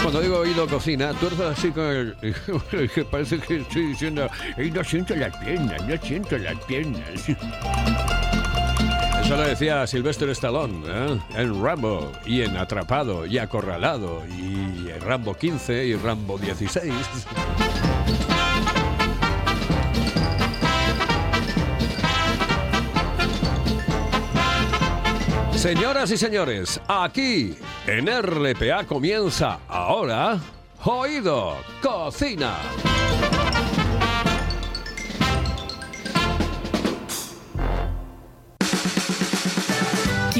Cuando digo oído cocina, tuerzo así con el... que parece que estoy diciendo, "Ey, no siento las piernas, no siento las piernas. Eso lo decía Sylvester Stallone ¿eh? en Rambo y en Atrapado y Acorralado y Rambo 15 y Rambo 16. Señoras y señores, aquí en RPA comienza ahora Oído Cocina.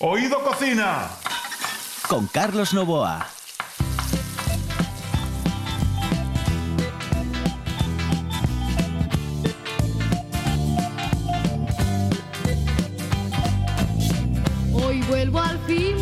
Oído Cocina. Con Carlos Novoa. Hoy vuelvo al fin,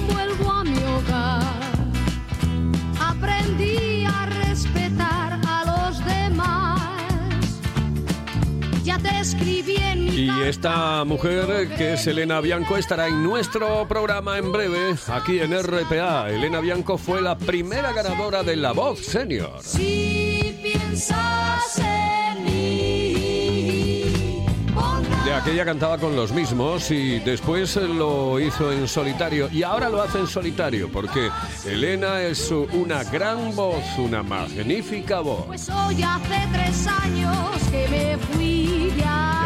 Y esta mujer, que es Elena Bianco, estará en nuestro programa en breve, aquí en RPA. Elena Bianco fue la primera ganadora de La Voz Senior. Si piensas en mí, De aquella cantaba con los mismos y después lo hizo en solitario y ahora lo hace en solitario porque Elena es una gran voz, una magnífica voz. Pues hoy hace tres años que me fui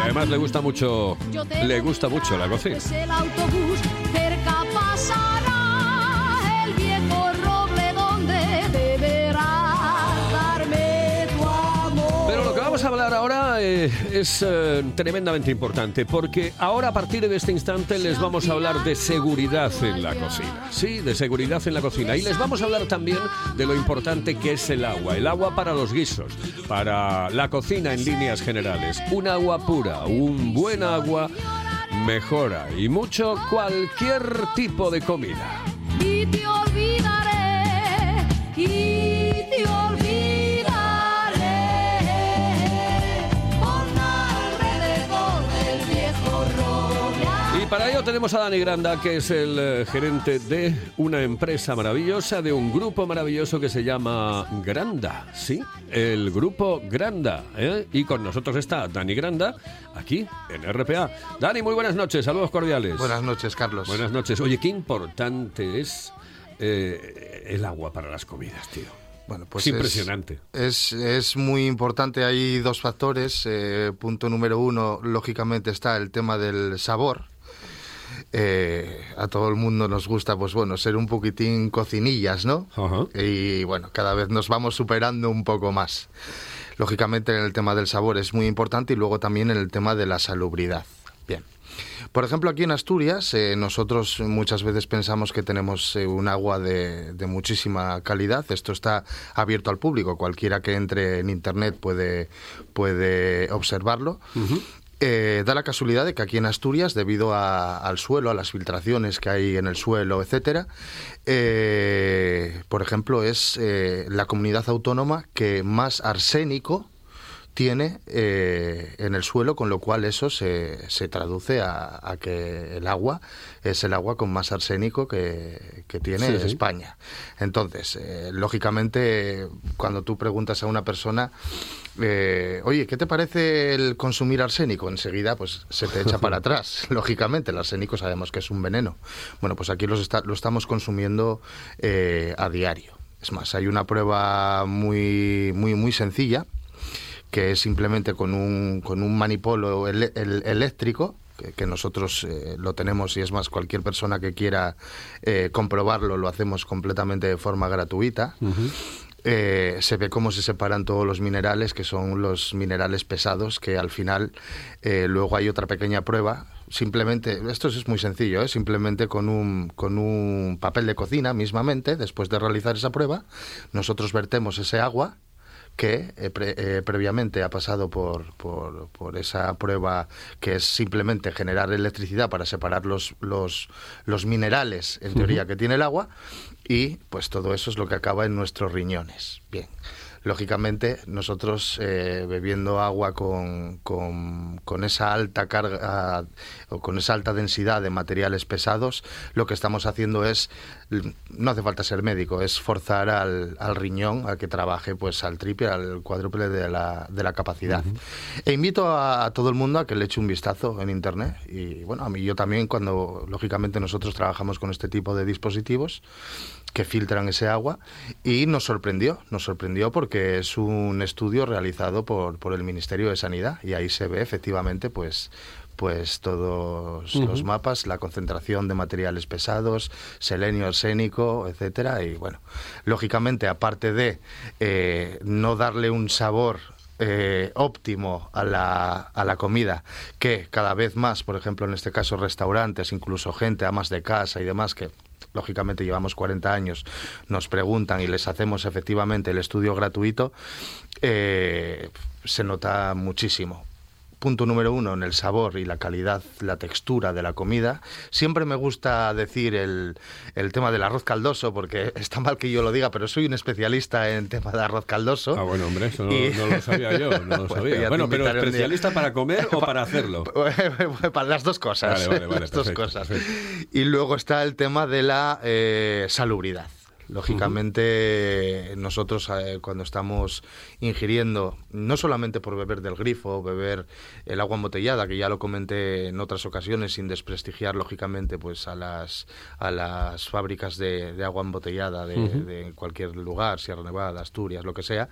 además le gusta mucho, le gusta mucho la cocina. Eh, es eh, tremendamente importante porque ahora a partir de este instante les vamos a hablar de seguridad en la cocina. Sí, de seguridad en la cocina. Y les vamos a hablar también de lo importante que es el agua. El agua para los guisos, para la cocina en líneas generales. Un agua pura, un buen agua mejora y mucho cualquier tipo de comida. Para ello tenemos a Dani Granda, que es el eh, gerente de una empresa maravillosa, de un grupo maravilloso que se llama Granda, ¿sí? El grupo Granda. ¿eh? Y con nosotros está Dani Granda, aquí en RPA. Dani, muy buenas noches, saludos cordiales. Buenas noches, Carlos. Buenas noches. Oye, qué importante es eh, el agua para las comidas, tío. Bueno, pues es impresionante. Es, es muy importante. Hay dos factores. Eh, punto número uno, lógicamente, está el tema del sabor. Eh, a todo el mundo nos gusta, pues bueno, ser un poquitín cocinillas, ¿no? Y bueno, cada vez nos vamos superando un poco más. Lógicamente, en el tema del sabor es muy importante y luego también en el tema de la salubridad. Bien. Por ejemplo, aquí en Asturias, eh, nosotros muchas veces pensamos que tenemos eh, un agua de, de muchísima calidad. Esto está abierto al público. Cualquiera que entre en Internet puede, puede observarlo. Eh, da la casualidad de que aquí en Asturias, debido a- al suelo, a las filtraciones que hay en el suelo, etcétera, eh, por ejemplo, es eh, la comunidad autónoma que más arsénico tiene eh, en el suelo, con lo cual eso se, se traduce a, a que el agua es el agua con más arsénico que, que tiene Sí, sí. España. Entonces, eh, lógicamente, cuando tú preguntas a una persona, eh, oye, ¿qué te parece el consumir arsénico? Enseguida, pues se te echa para atrás. Lógicamente, el arsénico sabemos que es un veneno. Bueno, pues aquí los está- lo estamos consumiendo a diario. Es más, hay una prueba muy, muy, muy sencilla que es simplemente con un, con un manipolo el- eléctrico, que, que nosotros eh, lo tenemos y es más, cualquier persona que quiera eh, comprobarlo lo hacemos completamente de forma gratuita. Eh, se ve cómo se separan todos los minerales, que son los minerales pesados, que al final eh, luego hay otra pequeña prueba. Simplemente, esto es muy sencillo, ¿eh? simplemente con un, con un papel de cocina mismamente, después de realizar esa prueba, nosotros vertemos ese agua que eh, pre- eh, previamente ha pasado por, por, por esa prueba que es simplemente generar electricidad para separar los, los, los minerales, en teoría, que tiene el agua, y pues todo eso es lo que acaba en nuestros riñones. Bien. Lógicamente, nosotros eh, bebiendo agua con, con, con esa alta carga o con esa alta densidad de materiales pesados, lo que estamos haciendo es, no hace falta ser médico, es forzar al, al riñón a que trabaje pues al triple, al cuádruple de la, de la capacidad. E invito a, a todo el mundo a que le eche un vistazo en internet. Y bueno, a mí yo también, cuando lógicamente nosotros trabajamos con este tipo de dispositivos, que filtran ese agua y nos sorprendió, nos sorprendió porque es un estudio realizado por, por el Ministerio de Sanidad y ahí se ve efectivamente pues pues todos los mapas, la concentración de materiales pesados, selenio, arsénico, etcétera y bueno, lógicamente aparte de eh, no darle un sabor eh, óptimo a la, a la comida, que cada vez más, por ejemplo, en este caso restaurantes, incluso gente, amas de casa y demás, que lógicamente llevamos 40 años, nos preguntan y les hacemos efectivamente el estudio gratuito, eh, se nota muchísimo. Punto número uno, en el sabor y la calidad, la textura de la comida. Siempre me gusta decir el, el tema del arroz caldoso, porque está mal que yo lo diga, pero soy un especialista en tema de arroz caldoso. Ah, bueno, hombre, eso no, Y- no lo sabía yo, no lo Bueno, sabía. Bueno, pero especialista para comer o para hacerlo. Para las dos cosas. Vale, vale, vale, las dos cosas. perfecto. Y luego está el tema de la eh, salubridad. Lógicamente, nosotros eh, cuando estamos ingiriendo, no solamente por beber del grifo, beber el agua embotellada, que ya lo comenté en otras ocasiones, sin desprestigiar, lógicamente, pues a las, a las fábricas de, de agua embotellada de, de cualquier lugar, Sierra Nevada, Asturias, lo que sea,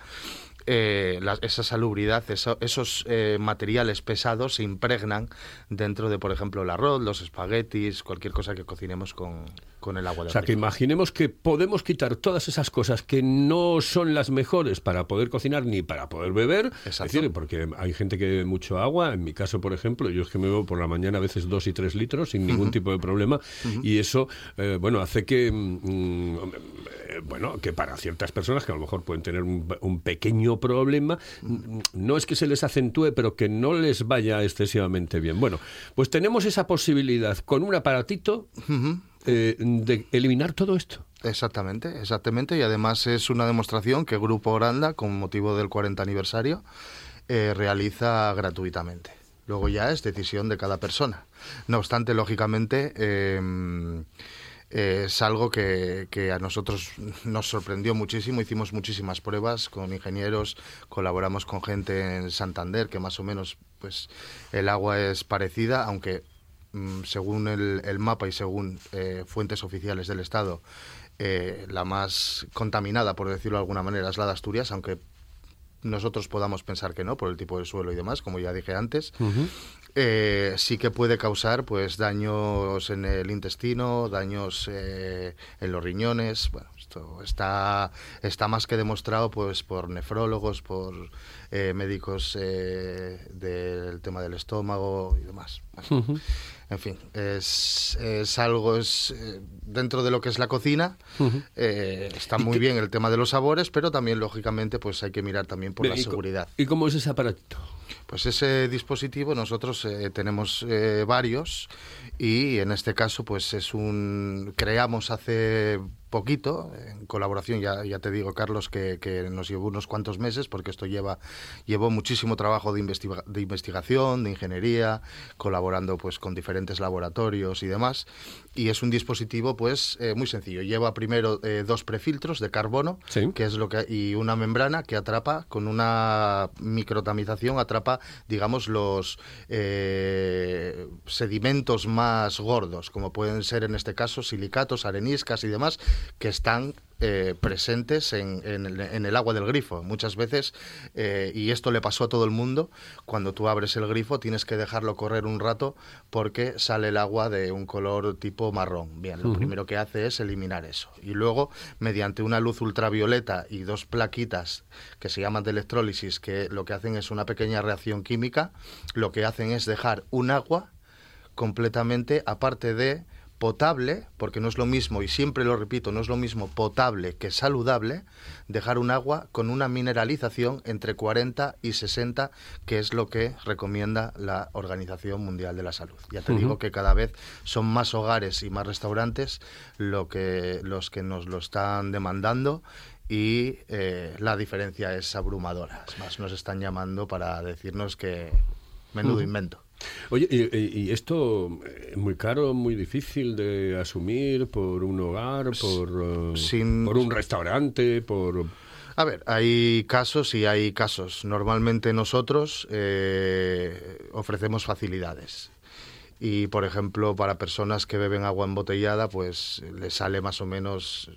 eh, la- esa salubridad, eso- esos eh, materiales pesados se impregnan dentro de, por ejemplo, el arroz, los espaguetis, cualquier cosa que cocinemos con, con el agua de O sea, que imaginemos que podemos quitar todas esas cosas que no son las mejores para poder cocinar ni para poder beber. Es Exacto. decir, porque hay gente que bebe mucho agua. En mi caso, por ejemplo, yo es que me bebo por la mañana a veces dos y tres litros sin ningún tipo de problema. Y eso, eh, bueno, hace que, mm, eh, bueno, que para ciertas personas que a lo mejor pueden tener un, un pequeño problema, mm, no es que se les acentúe, pero que no les vaya excesivamente bien. Bueno, pues tenemos esa posibilidad con un aparatito eh, de eliminar todo esto. Exactamente, exactamente. Y además es una demostración que Grupo Oranda, con motivo del 40 aniversario, eh, realiza gratuitamente. Luego ya es decisión de cada persona. No obstante, lógicamente, eh, eh, es algo que, que a nosotros nos sorprendió muchísimo. Hicimos muchísimas pruebas con ingenieros, colaboramos con gente en Santander, que más o menos pues el agua es parecida, aunque mm, según el, el mapa y según eh, fuentes oficiales del Estado, eh, la más contaminada, por decirlo de alguna manera, es la de Asturias, aunque nosotros podamos pensar que no, por el tipo de suelo y demás, como ya dije antes. Eh, sí que puede causar pues daños en el intestino, daños eh, en los riñones. Bueno, esto está, está más que demostrado pues por nefrólogos, por eh, médicos eh, del tema del estómago y demás. Bueno, En fin, es, es algo, es eh, dentro de lo que es la cocina, está muy bien el tema de los sabores, pero también lógicamente pues hay que mirar también por la ¿Y co- seguridad. ¿Y cómo es ese aparatito? Pues ese dispositivo nosotros eh, tenemos eh, varios y en este caso pues es un creamos hace poquito, en colaboración, ya, ya te digo, Carlos, que, que, nos llevó unos cuantos meses, porque esto lleva, llevó muchísimo trabajo de, investiga de investigación, de ingeniería, colaborando pues con diferentes laboratorios y demás. Y es un dispositivo pues eh, muy sencillo. Lleva primero eh, dos prefiltros de carbono, que es lo que y una membrana que atrapa con una microtamización atrapa, digamos, los eh, sedimentos más gordos, como pueden ser en este caso silicatos, areniscas y demás, que están eh, presentes en, el agua del grifo. Muchas veces, eh, y esto le pasó a todo el mundo, cuando tú abres el grifo tienes que dejarlo correr un rato porque sale el agua de un color tipo marrón. Bien, lo primero que hace es eliminar eso. Y luego, mediante una luz ultravioleta y dos plaquitas que se llaman de electrólisis, que lo que hacen es una pequeña reacción química, lo que hacen es dejar un agua completamente aparte de potable, porque no es lo mismo, y siempre lo repito, no es lo mismo potable que saludable, dejar un agua con una mineralización entre 40 y 60, que es lo que recomienda la Organización Mundial de la Salud. Ya te digo que cada vez son más hogares y más restaurantes lo que, los que nos lo están demandando y eh, la diferencia es abrumadora. Es más, nos están llamando para decirnos que menudo invento. Oye, y, esto es muy caro, muy difícil de asumir por un hogar, por, eh, por un restaurante, por... A ver, hay casos y hay casos. Normalmente nosotros eh, ofrecemos facilidades. Y, por ejemplo, para personas que beben agua embotellada, pues le sale más o menos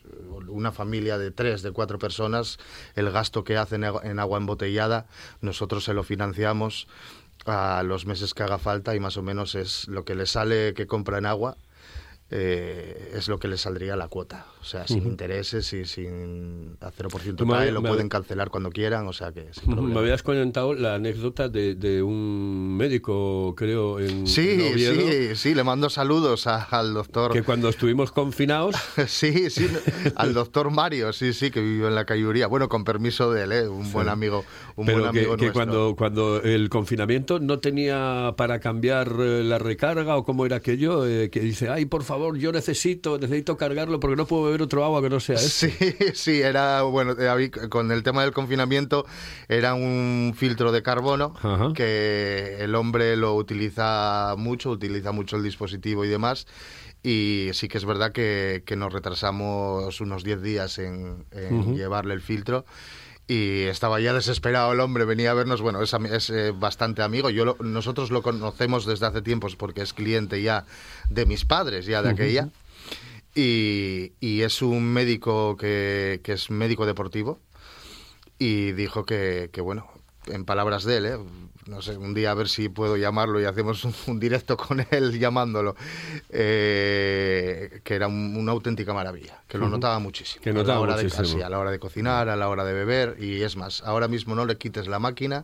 una familia de tres, de cuatro personas, el gasto que hacen en agua embotellada, nosotros se lo financiamos a los meses que haga falta y más o menos es lo que le sale que compra en agua eh, es lo que le saldría la cuota. O sea, sin intereses y sin a 0% PAE, lo pueden cancelar cuando quieran, o sea que Me habías comentado la anécdota de, un médico, creo, en Sí, sí, sí, le mando saludos al doctor. Que cuando estuvimos confinados... sí, sí, al doctor Mario, sí, sí, que vive en la Cayuría. Bueno, con permiso de él, ¿eh? un buen amigo, un Pero buen amigo que, cuando, cuando el confinamiento no tenía para cambiar eh, la recarga o cómo era aquello, que dice, ay, por favor, yo necesito, necesito cargarlo porque no puedo beber otro agua que no sea este. Sí, sí, era, bueno, eh, con el tema del confinamiento, era un filtro de carbono que el hombre lo utiliza mucho, utiliza mucho el dispositivo y demás. Y sí que es verdad que, nos retrasamos unos 10 días en, llevarle el filtro y estaba ya desesperado el hombre, venía a vernos, bueno, es, es eh, bastante amigo, yo nosotros lo conocemos desde hace tiempos porque es cliente ya de mis padres, ya de aquella, y, y, es un médico que, que, es médico deportivo y dijo que, que bueno, en palabras de él, ¿eh? no sé, un día a ver si puedo llamarlo y hacemos un, directo con él llamándolo, eh, que era una auténtica maravilla, que lo notaba muchísimo. Que notaba a la hora muchísimo. De, a la hora de cocinar, a la hora de beber, y es más, ahora mismo no le quites la máquina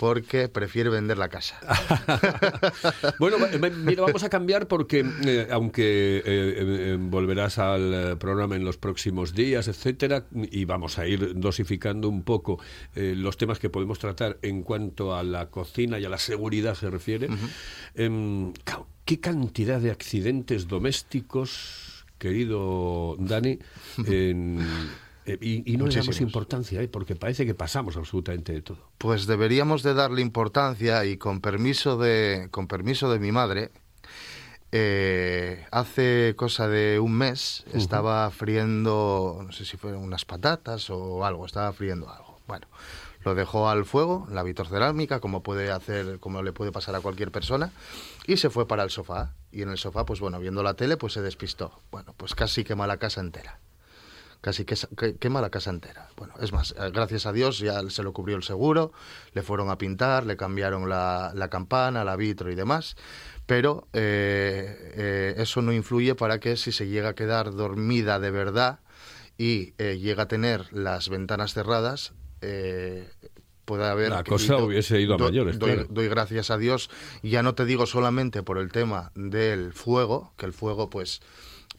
porque prefiere vender la casa. bueno, mira, vamos a cambiar porque eh, aunque eh, volverás al programa en los próximos días, etcétera, y vamos a ir dosificando un poco eh, los temas que podemos tratar en cuanto a la cocina y a la seguridad se refiere. Em, ¿Qué cantidad de accidentes domésticos, querido Dani, en eh, y, no le damos importancia, ¿eh? porque parece que pasamos absolutamente de todo. Pues deberíamos de darle importancia y con permiso de, con permiso de mi madre, eh, hace cosa de un mes estaba friendo, no sé si fueron unas patatas o algo, estaba friendo algo. Bueno, lo dejó al fuego, la vitrocerámica, como puede hacer, como le puede pasar a cualquier persona, y se fue para el sofá. Y en el sofá, pues bueno, viendo la tele, pues se despistó. Bueno, pues casi quema la casa entera casi que, quema la casa entera. Bueno, es más, eh, gracias a Dios ya se lo cubrió el seguro, le fueron a pintar, le cambiaron la, la campana, la vitro y demás, pero eh, eh, eso no influye para que si se llega a quedar dormida de verdad y llega a tener las ventanas cerradas, pueda haber... La cosa hubiese ido a mayores. Doy, doy, gracias a Dios, ya no te digo solamente por el tema del fuego, que el fuego pues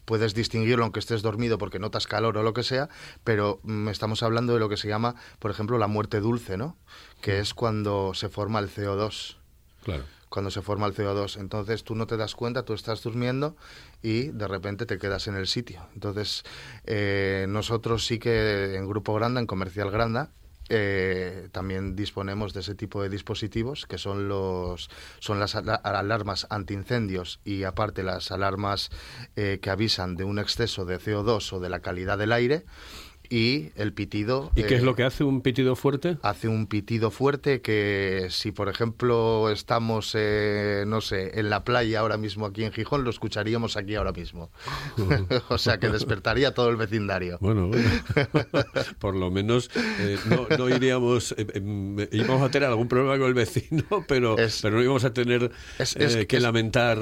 puedes distinguirlo aunque estés dormido porque notas calor o lo que sea, pero mm, estamos hablando de lo que se llama, por ejemplo, la muerte dulce, ¿no? Que es cuando se forma el CO2. Claro. cuando se forma el CO2. Entonces tú no te das cuenta, tú estás durmiendo y de repente te quedas en el sitio. Entonces eh, nosotros sí que en Grupo Granda, en Comercial Granda, eh, también disponemos de ese tipo de dispositivos que son los son las ala- alarmas antiincendios y aparte las alarmas eh, que avisan de un exceso de CO2 o de la calidad del aire y el pitido ¿Y qué es eh, lo que hace un pitido fuerte? hace un pitido fuerte que si por ejemplo estamos eh, no sé en la playa ahora mismo aquí en Gijón lo escucharíamos aquí ahora mismo o sea que despertaría todo el vecindario Bueno, bueno. por lo menos eh, no, no iríamos, eh, em, íbamos a tener algún problema con el vecino, pero, Es- pero no íbamos a tener es- es- que lamentar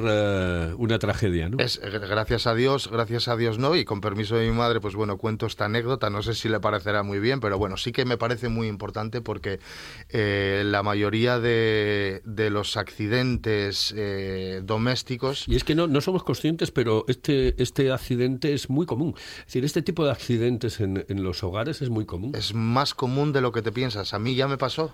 una tragedia, ¿no? Es, gracias a Dios, gracias a Dios no, y con permiso de mi madre, pues bueno, cuento esta anécdota, no sé si le parecerá muy bien, pero bueno, sí que me parece muy importante porque eh, la mayoría de, de los accidentes eh, domésticos Y es que no, no somos conscientes, pero este, este accidente es muy común. Es decir, este tipo de accidentes en, en los hogares es muy común. es más común de lo que te piensas. A mí ya me pasó,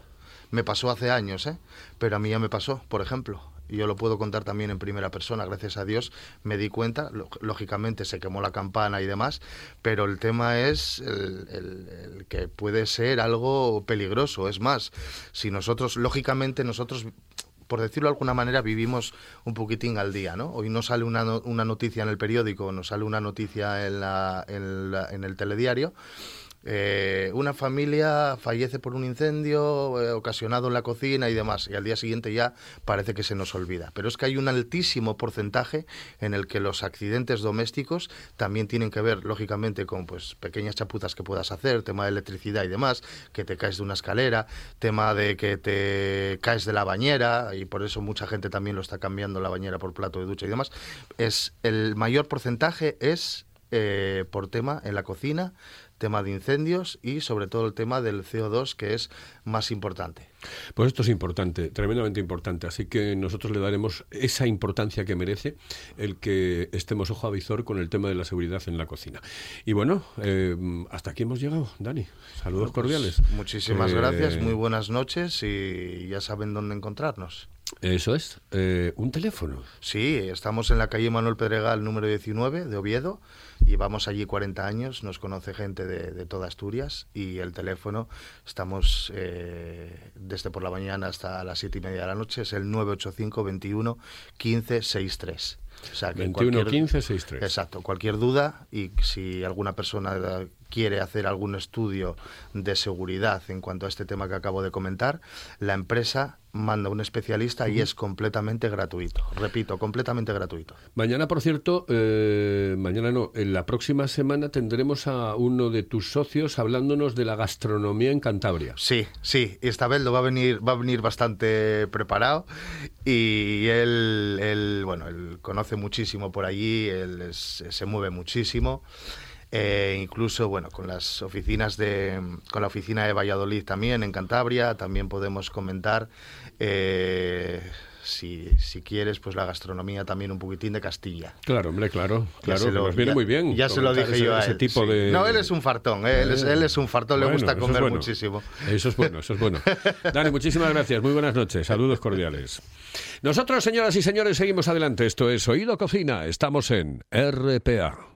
me pasó hace años, ¿eh? pero a mí ya me pasó, por ejemplo. Yo lo puedo contar también en primera persona, gracias a Dios me di cuenta, lógicamente se quemó la campana y demás, pero el tema es el, que puede ser algo peligroso. Es más, si nosotros, lógicamente nosotros por decirlo de alguna manera, vivimos un poquitín al día, ¿no? Hoy nos sale una, no- una noticia en el periódico, nos sale una noticia en, la, en, la- en el telediario. Eh, una familia fallece por un incendio eh, ocasionado en la cocina y demás, y al día siguiente ya parece que se nos olvida. Pero es que hay un altísimo porcentaje en el que los accidentes domésticos también tienen que ver, lógicamente, con pues pequeñas chapuzas que puedas hacer, tema de electricidad y demás, que te caes de una escalera, tema de que te caes de la bañera, y por eso mucha gente también lo está cambiando la bañera por plato de ducha y demás. Es el mayor porcentaje es eh, por tema en la cocina, tema de incendios y sobre todo el tema del CO2 que es más importante. Pues esto es importante, tremendamente importante. Así que nosotros le daremos esa importancia que merece el que estemos ojo a visor con el tema de la seguridad en la cocina. Y bueno, eh, hasta aquí hemos llegado, Dani. Saludos cordiales. Muchísimas Eh, gracias, muy buenas noches y ya saben dónde encontrarnos. Eso es. Eh, un teléfono. Sí, estamos en la calle Manuel Pedregal número 19 de Oviedo. Llevamos allí 40 años, nos conoce gente de, de toda Asturias y el teléfono estamos eh, desde por la mañana hasta las 7 y media de la noche, es el 985 21 15 63. O sea, que 21 cualquier- 15 63. Exacto, cualquier duda y si alguna persona quiere hacer algún estudio de seguridad en cuanto a este tema que acabo de comentar, la empresa manda un especialista y es completamente gratuito. Repito, completamente gratuito. Mañana, por cierto, eh, mañana no, en la próxima semana tendremos a uno de tus socios hablándonos de la gastronomía en Cantabria. Sí, sí, esta vez lo va a venir, va a venir bastante preparado y él, él, bueno, él conoce muchísimo por allí, él es- se mueve muchísimo. Eh, incluso bueno con las oficinas de con la oficina de Valladolid también en Cantabria también podemos comentar eh, si, si quieres pues la gastronomía también un poquitín de Castilla Claro, hombre, claro, claro, lo- nos viene ya- muy bien. Ya se lo dije ese- yo a ese él. tipo sí. de... No, él es un fartón, eh, él, es, él es un fartón, le gusta es comer bueno. muchísimo. Eso es bueno, eso es bueno. Dani, muchísimas gracias. Muy buenas noches. Saludos cordiales. Nosotros, señoras y señores, seguimos adelante. Esto es Oído Cocina. Estamos en RPA.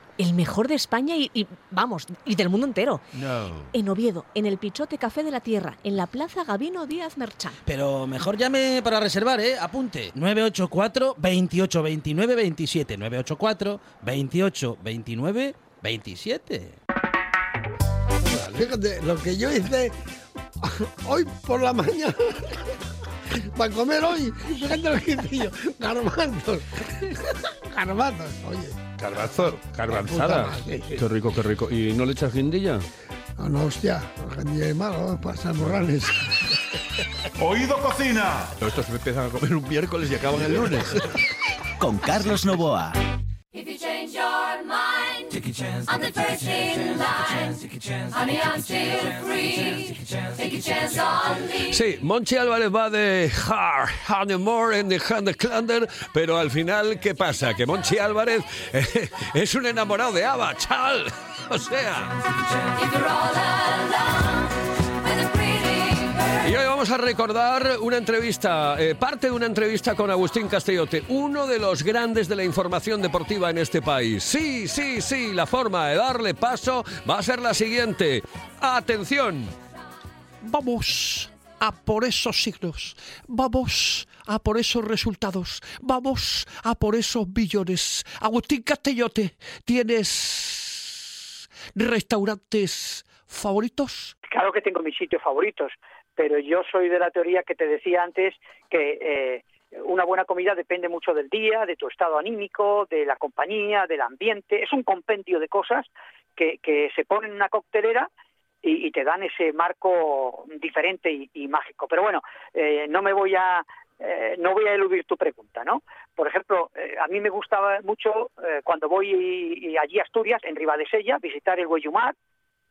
El mejor de España y, y, vamos, y del mundo entero. No. En Oviedo, en el Pichote Café de la Tierra, en la Plaza Gabino Díaz Merchán. Pero mejor llame para reservar, ¿eh? Apunte. 984 28 29 27. 984 28 29 27. Fíjate, lo que yo hice hoy por la mañana. para comer hoy. Fíjate lo que digo yo. Garbanzos. Garbanzos, oye. Garbanzo, garbanzada. Puta madre, sí. Qué rico, qué rico. ¿Y no le echas guindilla? No, no, hostia. Ni es malo, pasan morrales. Oído Cocina. Estos se empiezan a comer un miércoles y acaban el lunes. Con Carlos Novoa. Mind, I'm the first in line. Honey, I'm still free. Take a chance on me. Sí, Monchi Álvarez va de Hard, Honeymoon en The Hand Clander, pero al final, ¿qué pasa? Que Monchi Álvarez eh, es un enamorado de Ava, chal. O sea. Y hoy vamos a recordar una entrevista, eh, parte de una entrevista con Agustín Castellote, uno de los grandes de la información deportiva en este país. Sí, sí, sí, la forma de darle paso va a ser la siguiente. Atención. Vamos a por esos signos, vamos a por esos resultados, vamos a por esos billones. Agustín Castellote, ¿tienes restaurantes favoritos? Claro que tengo mis sitios favoritos, pero yo soy de la teoría que te decía antes que eh, una buena comida depende mucho del día, de tu estado anímico, de la compañía, del ambiente. Es un compendio de cosas que, se ponen en una coctelera y, te dan ese marco diferente y, mágico. Pero bueno, eh, no me voy a eh, no voy a eludir tu pregunta, ¿no? Por ejemplo, a mí me gustaba mucho cuando voy allí a Asturias, en Ribadesella, visitar el Güellumar,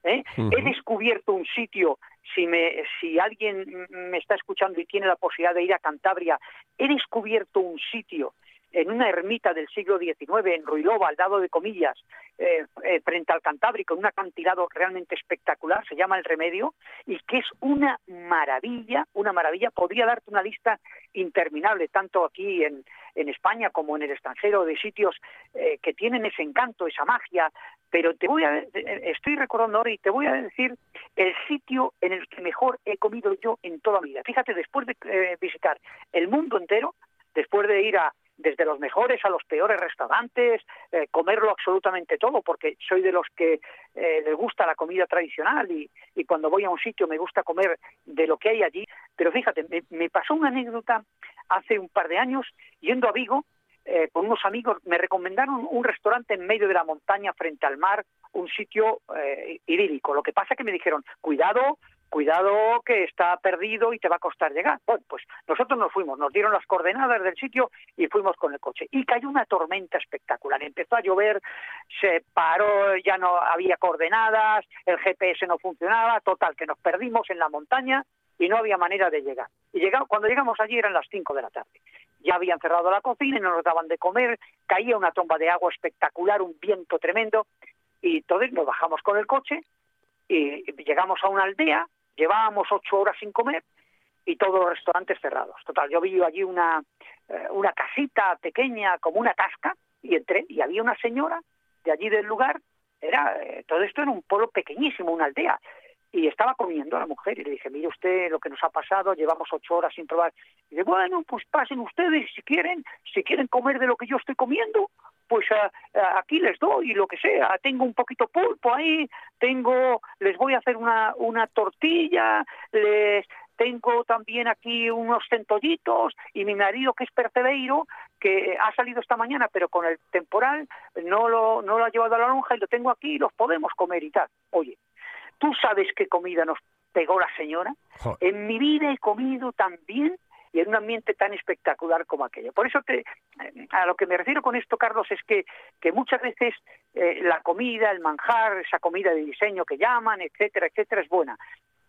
¿eh? He descubierto un sitio, si, me, si alguien me está escuchando y tiene la posibilidad de ir a Cantabria, he descubierto un sitio en una ermita del siglo XIX, en Ruilova, al lado de Comillas, eh, eh, frente al Cantábrico, en un acantilado realmente espectacular, se llama El Remedio, y que es una maravilla, una maravilla. Podría darte una lista interminable, tanto aquí en, España como en el extranjero, de sitios eh, que tienen ese encanto, esa magia, pero te voy a, estoy recordando ahora y te voy a decir el sitio en el que mejor he comido yo en toda mi vida. Fíjate, después de visitar el mundo entero, después de ir a desde los mejores a los peores restaurantes, eh, comerlo absolutamente todo, porque soy de los que eh, les gusta la comida tradicional y, y cuando voy a un sitio me gusta comer de lo que hay allí. Pero fíjate, me, pasó una anécdota hace un par de años yendo a Vigo eh, con unos amigos, me recomendaron un restaurante en medio de la montaña frente al mar, un sitio eh, idílico. Lo que pasa que me dijeron, cuidado, cuidado que está perdido y te va a costar llegar. Bueno, pues nosotros nos fuimos, nos dieron las coordenadas del sitio y fuimos con el coche. Y cayó una tormenta espectacular. Empezó a llover, se paró, ya no había coordenadas, el GPS no funcionaba, total, que nos perdimos en la montaña y no había manera de llegar. Y llegamos, cuando llegamos allí eran las 5 de la tarde. Ya habían cerrado la cocina y no nos daban de comer, caía una tromba de agua espectacular, un viento tremendo, y entonces nos bajamos con el coche y llegamos a una aldea, llevábamos ocho horas sin comer y todos los restaurantes cerrados. Total, yo vi allí una, eh, una casita pequeña, como una casca, y entré y había una señora de allí del lugar, era eh, todo esto era un pueblo pequeñísimo, una aldea, y estaba comiendo la mujer y le dije, mire usted lo que nos ha pasado, llevamos ocho horas sin probar. Y dice, bueno, pues pasen ustedes si quieren, si quieren comer de lo que yo estoy comiendo, pues ah, aquí les doy lo que sea, tengo un poquito pulpo ahí, tengo, les voy a hacer una, una tortilla, les tengo también aquí unos centollitos y mi marido que es percebeiro, que ha salido esta mañana pero con el temporal no lo, no lo ha llevado a la lonja y lo tengo aquí y los podemos comer y tal. Oye, ¿tú sabes qué comida nos pegó la señora? En mi vida he comido tan bien y en un ambiente tan espectacular como aquello. Por eso te, a lo que me refiero con esto, Carlos, es que, que muchas veces eh, la comida, el manjar, esa comida de diseño que llaman, etcétera, etcétera, es buena.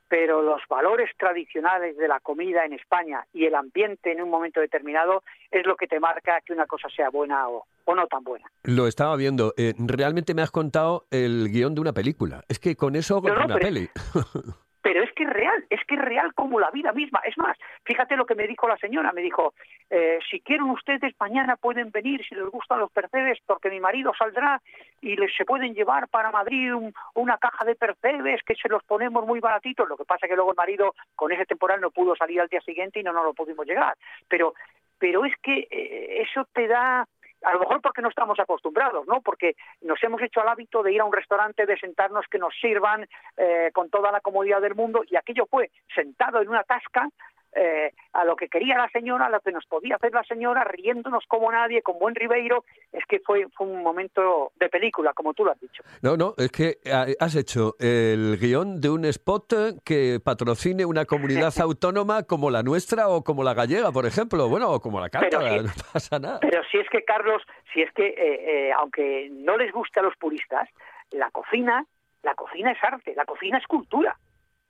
Pero los valores tradicionales de la comida en España y el ambiente en un momento determinado es lo que te marca que una cosa sea buena o, o no tan buena. Lo estaba viendo. Eh, realmente me has contado el guion de una película. Es que con eso no, una pero- peli. pero es que es real, es que es real como la vida misma. Es más, fíjate lo que me dijo la señora, me dijo, eh, si quieren ustedes mañana pueden venir, si les gustan los percebes, porque mi marido saldrá y les se pueden llevar para Madrid un- una caja de percebes que se los ponemos muy baratitos. Lo que pasa que luego el marido con ese temporal no pudo salir al día siguiente y no nos lo pudimos llegar. Pero, pero es que eh, eso te da a lo mejor porque no estamos acostumbrados, ¿no? Porque nos hemos hecho al hábito de ir a un restaurante, de sentarnos, que nos sirvan eh, con toda la comodidad del mundo, y aquello fue sentado en una tasca, eh, a lo que quería la señora, a lo que nos podía hacer la señora, riéndonos como nadie, con buen Ribeiro. Es que fue, fue un momento de película, como tú lo has dicho. No, no, es que ah, has hecho el guion de un spot que patrocine una comunidad autónoma como la nuestra o como la gallega, por ejemplo, bueno, o como la Pero sí. no pasa nada. Pero si es que, Carlos, si es que, eh, eh, aunque no les guste a los puristas, la cocina, la cocina es arte, la cocina es cultura,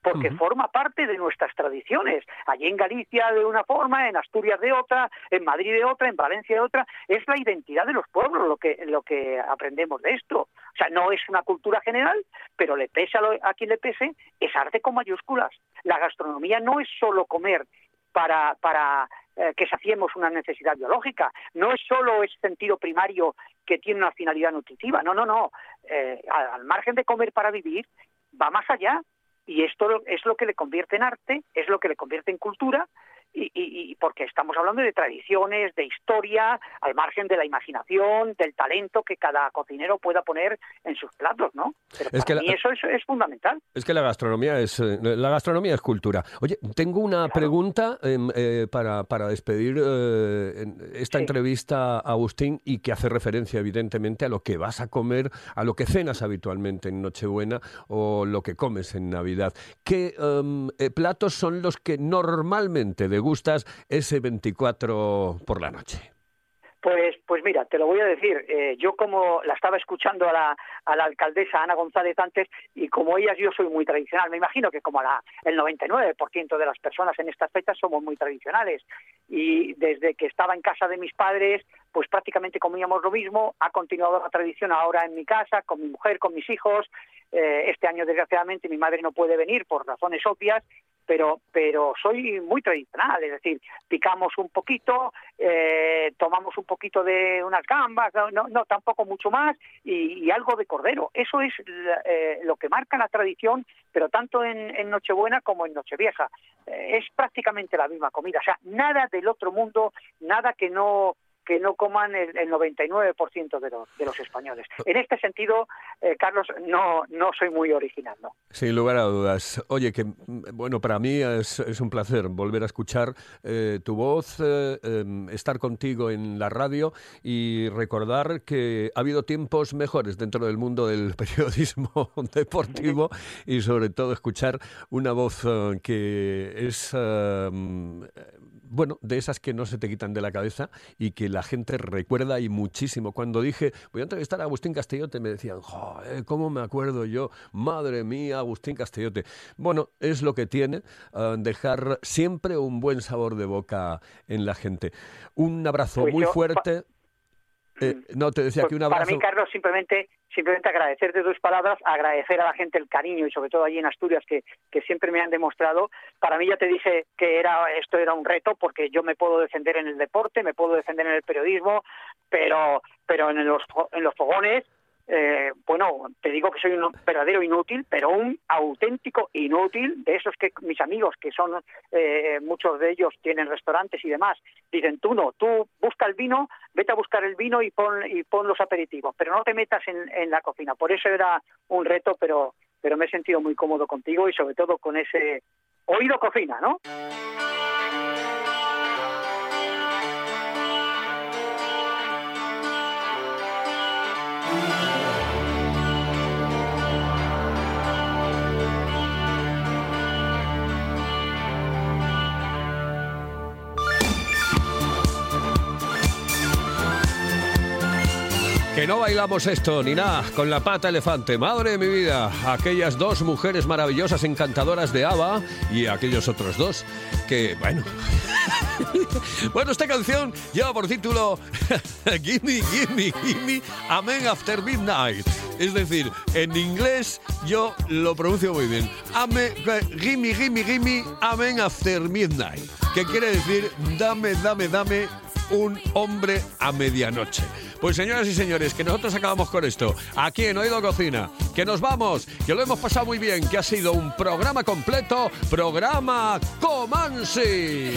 porque forma parte de nuestras tradiciones. Allí en Galicia de una forma, en Asturias de otra, en Madrid de otra, en Valencia de otra. Es la identidad de los pueblos lo que, lo que aprendemos de esto. O sea, no es una cultura general, pero le pese a, lo- a quien le pese, es arte con mayúsculas. La gastronomía no es solo comer para, para eh, que saciemos una necesidad biológica. No es solo ese sentido primario que tiene una finalidad nutritiva. No, no, no. Eh, al, al margen de comer para vivir, va más allá. Y esto es lo que le convierte en arte, es lo que le convierte en cultura, y, y- y porque estamos hablando de tradiciones, de historia, al margen de la imaginación, del talento que cada cocinero pueda poner en sus platos, ¿no? Pero Es que la- eso es, es fundamental. Es que la gastronomía es eh, la gastronomía es cultura. Oye, tengo una pregunta em, eh, para, para despedir eh, esta entrevista, Agustín, y que hace referencia evidentemente a lo que vas a comer, a lo que cenas habitualmente en Nochebuena o lo que comes en Navidad. ¿Qué em, eh, platos son los que normalmente degustas ese 24 por la noche? Pues, pues mira, te lo voy a decir. eh, yo como la estaba escuchando a la, a la alcaldesa Ana González antes y como ellas yo soy muy tradicional. Me imagino que como la, el 99% de las personas en estas fechas somos muy tradicionales. Y desde que estaba en casa de mis padres, pues prácticamente comíamos lo mismo. Ha continuado la tradición ahora en mi casa, con mi mujer, con mis hijos. Eh, este año, desgraciadamente, mi madre no puede venir por razones obvias pero pero soy muy tradicional, es decir, picamos un poquito, eh, tomamos un poquito de unas gambas, no, tampoco mucho más, y, algo de cordero. Eso es eh, lo que marca la tradición, pero tanto en, en Nochebuena como en Nochevieja. Eh, es prácticamente la misma comida, o sea, nada del otro mundo, nada que no que no coman el, el 99% de los, de los españoles. En este sentido, eh, Carlos, no, no soy muy original, ¿no? Sin lugar a dudas. Oye, que mm, bueno, para mí es, un placer volver a escuchar eh, tu voz, eh, em, estar contigo en la radio y recordar que ha habido tiempos mejores dentro del mundo del periodismo deportivo y sobre todo escuchar una voz eh, que es, mm, bueno, de esas que no se te quitan de la cabeza y que la gente recuerda y muchísimo. Cuando dije, voy a entrevistar a Agustín Castellote, me decían, joder, ¿cómo me acuerdo yo? Madre mía, Agustín Castellote. Bueno, es lo que tiene eh, dejar siempre un buen sabor de boca en la gente. Un abrazo Pues muy yo, fuerte. Eh, no, te decía Pues que un Para mí, Carlos, simplemente, simplemente agradecerte tus palabras, agradecer a la gente el cariño y sobre todo allí en Asturias que, que siempre me han demostrado. Para mí ya te dije que era esto era un reto porque yo me puedo defender en el deporte, me puedo defender en el periodismo, pero pero en los en los fogones eh, bueno, te digo que soy un verdadero inútil, pero un auténtico inútil de esos que mis amigos, que son eh, muchos de ellos tienen restaurantes y demás, dicen tú no, tú busca el vino, vete a buscar el vino y pon, y pon los aperitivos, pero no te metas en, en la cocina. Por eso era un reto, pero, pero me he sentido muy cómodo contigo y sobre todo con ese oído cocina, ¿no? Que no bailamos esto ni nada con la pata elefante. Madre de mi vida, aquellas dos mujeres maravillosas encantadoras de ABBA y aquellos otros dos que, bueno. bueno, esta canción lleva por título Gimme, Gimme, Gimme, Amen After Midnight. Es decir, en inglés yo lo pronuncio muy bien. Ame, gimme, gimme, gimme, Amen After Midnight. Que quiere decir, dame, dame, dame un hombre a medianoche. Pues señoras y señores, que nosotros acabamos con esto, aquí en Oído Cocina, que nos vamos, que lo hemos pasado muy bien, que ha sido un programa completo, programa Comansi.